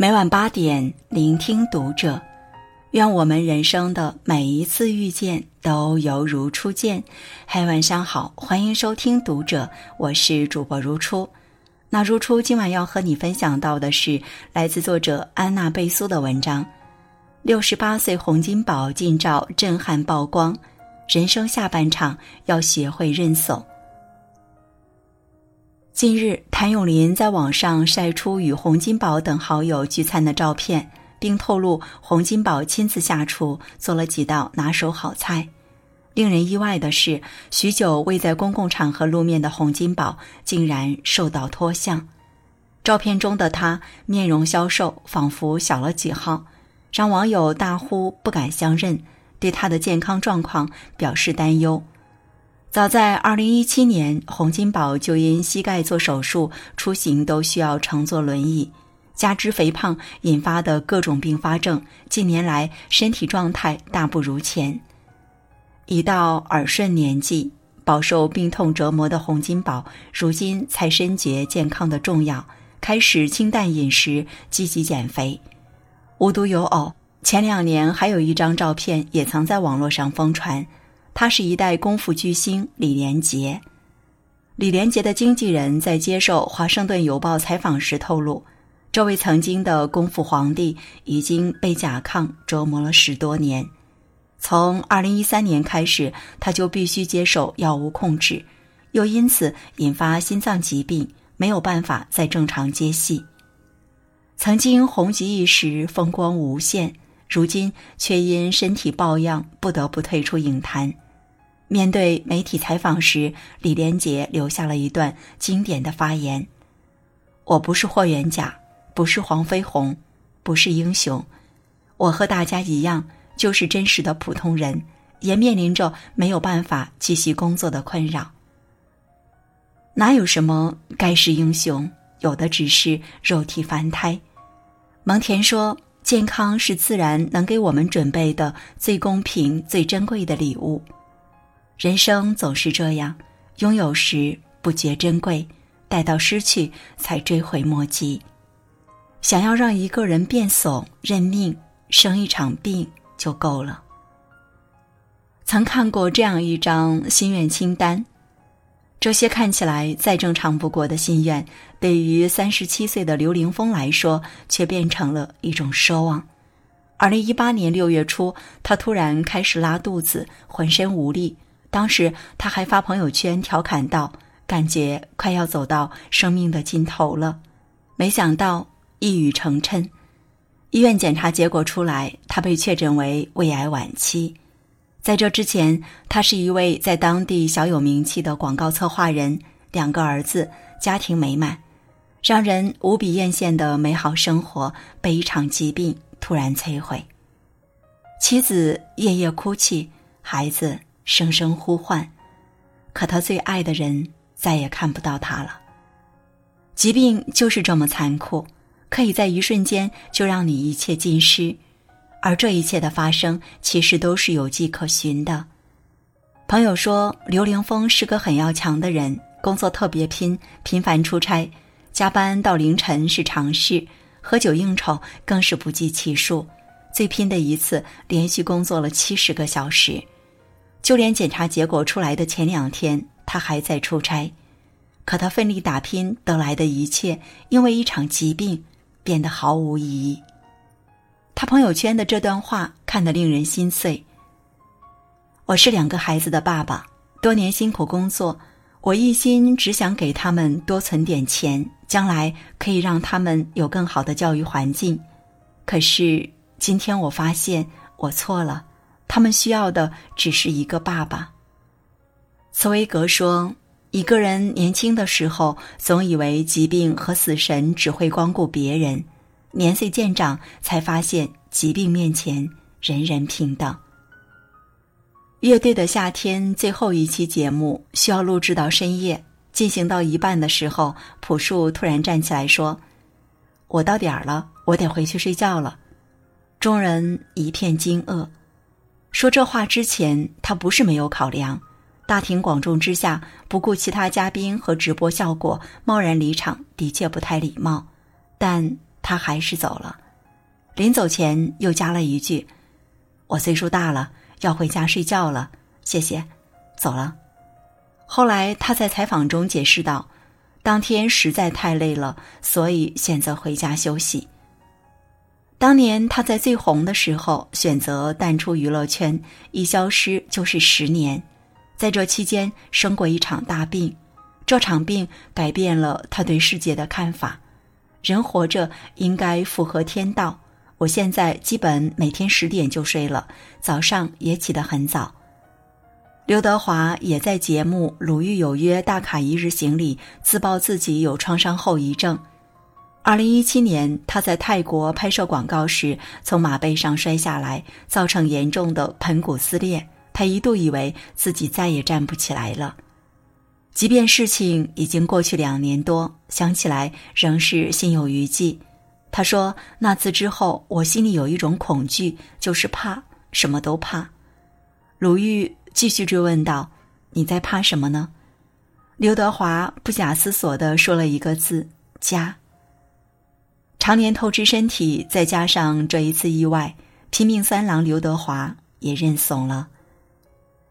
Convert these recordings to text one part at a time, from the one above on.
每晚八点，聆听读者。愿我们人生的每一次遇见都犹如初见。嗨，晚上好，欢迎收听读者，我是主播如初。那如初今晚要和你分享到的是来自作者安娜贝苏的文章：六十八岁洪金宝近照震撼曝光，人生下半场要学会认怂。近日，谭咏麟在网上晒出与洪金宝等好友聚餐的照片，并透露洪金宝亲自下厨做了几道拿手好菜。令人意外的是，许久未在公共场合露面的洪金宝竟然瘦到脱相。照片中的他面容消瘦，仿佛小了几号，让网友大呼不敢相认，对他的健康状况表示担忧。早在二零一七年，洪金宝就因膝盖做手术，出行都需要乘坐轮椅，加之肥胖引发的各种并发症，近年来身体状态大不如前。已到耳顺年纪，饱受病痛折磨的洪金宝，如今才深觉健康的重要，开始清淡饮食，积极减肥。无独有偶，前两年还有一张照片也曾在网络上疯传。他是一代功夫巨星李连杰。李连杰的经纪人在接受《华盛顿邮报》采访时透露，这位曾经的功夫皇帝已经被甲亢折磨了十多年。从二零一三年开始，他就必须接受药物控制，又因此引发心脏疾病，没有办法再正常接戏。曾经红极一时，风光无限，如今却因身体抱恙，不得不退出影坛。面对媒体采访时，李连杰留下了一段经典的发言：“我不是霍元甲，不是黄飞鸿，不是英雄，我和大家一样，就是真实的普通人，也面临着没有办法继续工作的困扰。哪有什么盖世英雄，有的只是肉体凡胎。”蒙恬说：“健康是自然能给我们准备的最公平、最珍贵的礼物。”人生总是这样，拥有时不觉珍贵，待到失去才追悔莫及。想要让一个人变怂认命，生一场病就够了。曾看过这样一张心愿清单，这些看起来再正常不过的心愿，对于三十七岁的刘凌峰来说，却变成了一种奢望。二零一八年六月初，他突然开始拉肚子，浑身无力。当时他还发朋友圈调侃道：“感觉快要走到生命的尽头了。”没想到一语成谶，医院检查结果出来，他被确诊为胃癌晚期。在这之前，他是一位在当地小有名气的广告策划人，两个儿子，家庭美满，让人无比艳羡的美好生活被一场疾病突然摧毁。妻子夜夜哭泣，孩子。声声呼唤，可他最爱的人再也看不到他了。疾病就是这么残酷，可以在一瞬间就让你一切尽失，而这一切的发生其实都是有迹可循的。朋友说，刘凌峰是个很要强的人，工作特别拼，频繁出差，加班到凌晨是常事，喝酒应酬更是不计其数。最拼的一次，连续工作了七十个小时。就连检查结果出来的前两天，他还在出差，可他奋力打拼得来的一切，因为一场疾病变得毫无意义。他朋友圈的这段话看得令人心碎。我是两个孩子的爸爸，多年辛苦工作，我一心只想给他们多存点钱，将来可以让他们有更好的教育环境。可是今天我发现我错了。他们需要的只是一个爸爸。茨威格说：“一个人年轻的时候，总以为疾病和死神只会光顾别人；年岁渐长，才发现疾病面前人人平等。”乐队的夏天最后一期节目需要录制到深夜，进行到一半的时候，朴树突然站起来说：“我到点儿了，我得回去睡觉了。”众人一片惊愕。说这话之前，他不是没有考量。大庭广众之下，不顾其他嘉宾和直播效果，贸然离场，的确不太礼貌。但他还是走了。临走前又加了一句：“我岁数大了，要回家睡觉了，谢谢，走了。”后来他在采访中解释道：“当天实在太累了，所以选择回家休息。”当年他在最红的时候选择淡出娱乐圈，一消失就是十年，在这期间生过一场大病，这场病改变了他对世界的看法。人活着应该符合天道。我现在基本每天十点就睡了，早上也起得很早。刘德华也在节目《鲁豫有约》大卡一日行里自曝自己有创伤后遗症。二零一七年，他在泰国拍摄广告时从马背上摔下来，造成严重的盆骨撕裂。他一度以为自己再也站不起来了。即便事情已经过去两年多，想起来仍是心有余悸。他说：“那次之后，我心里有一种恐惧，就是怕，什么都怕。”鲁豫继续追问道：“你在怕什么呢？”刘德华不假思索地说了一个字：“家。”常年透支身体，再加上这一次意外，拼命三郎刘德华也认怂了。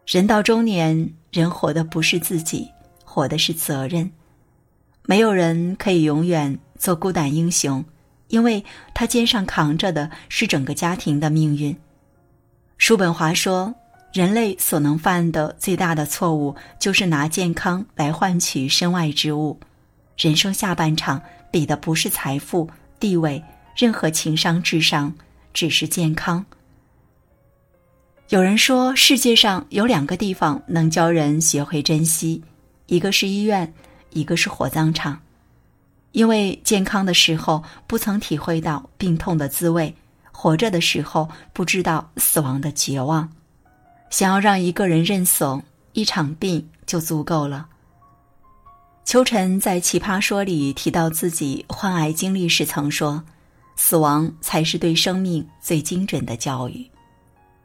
人到中年，人活的不是自己，活的是责任。没有人可以永远做孤胆英雄，因为他肩上扛着的是整个家庭的命运。叔本华说：“人类所能犯的最大的错误，就是拿健康来换取身外之物。人生下半场，比的不是财富。”地位，任何情商、智商，只是健康。有人说，世界上有两个地方能教人学会珍惜，一个是医院，一个是火葬场。因为健康的时候不曾体会到病痛的滋味，活着的时候不知道死亡的绝望。想要让一个人认怂，一场病就足够了。秋晨在《奇葩说》里提到自己患癌经历时，曾说：“死亡才是对生命最精准的教育。”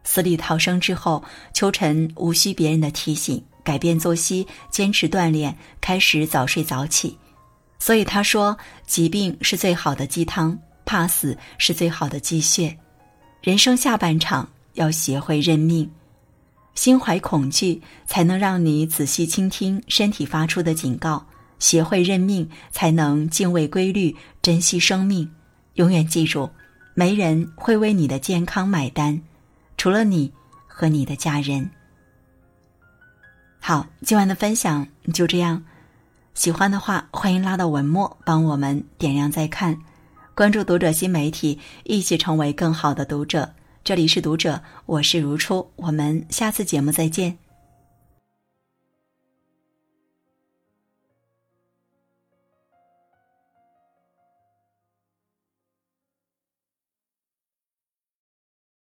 死里逃生之后，秋晨无需别人的提醒，改变作息，坚持锻炼，开始早睡早起。所以他说：“疾病是最好的鸡汤，怕死是最好的鸡血。人生下半场要学会认命。”心怀恐惧，才能让你仔细倾听身体发出的警告。学会认命，才能敬畏规律，珍惜生命。永远记住，没人会为你的健康买单，除了你和你的家人。好，今晚的分享就这样。喜欢的话，欢迎拉到文末帮我们点亮再看，关注读者新媒体，一起成为更好的读者。这里是读者，我是如初，我们下次节目再见。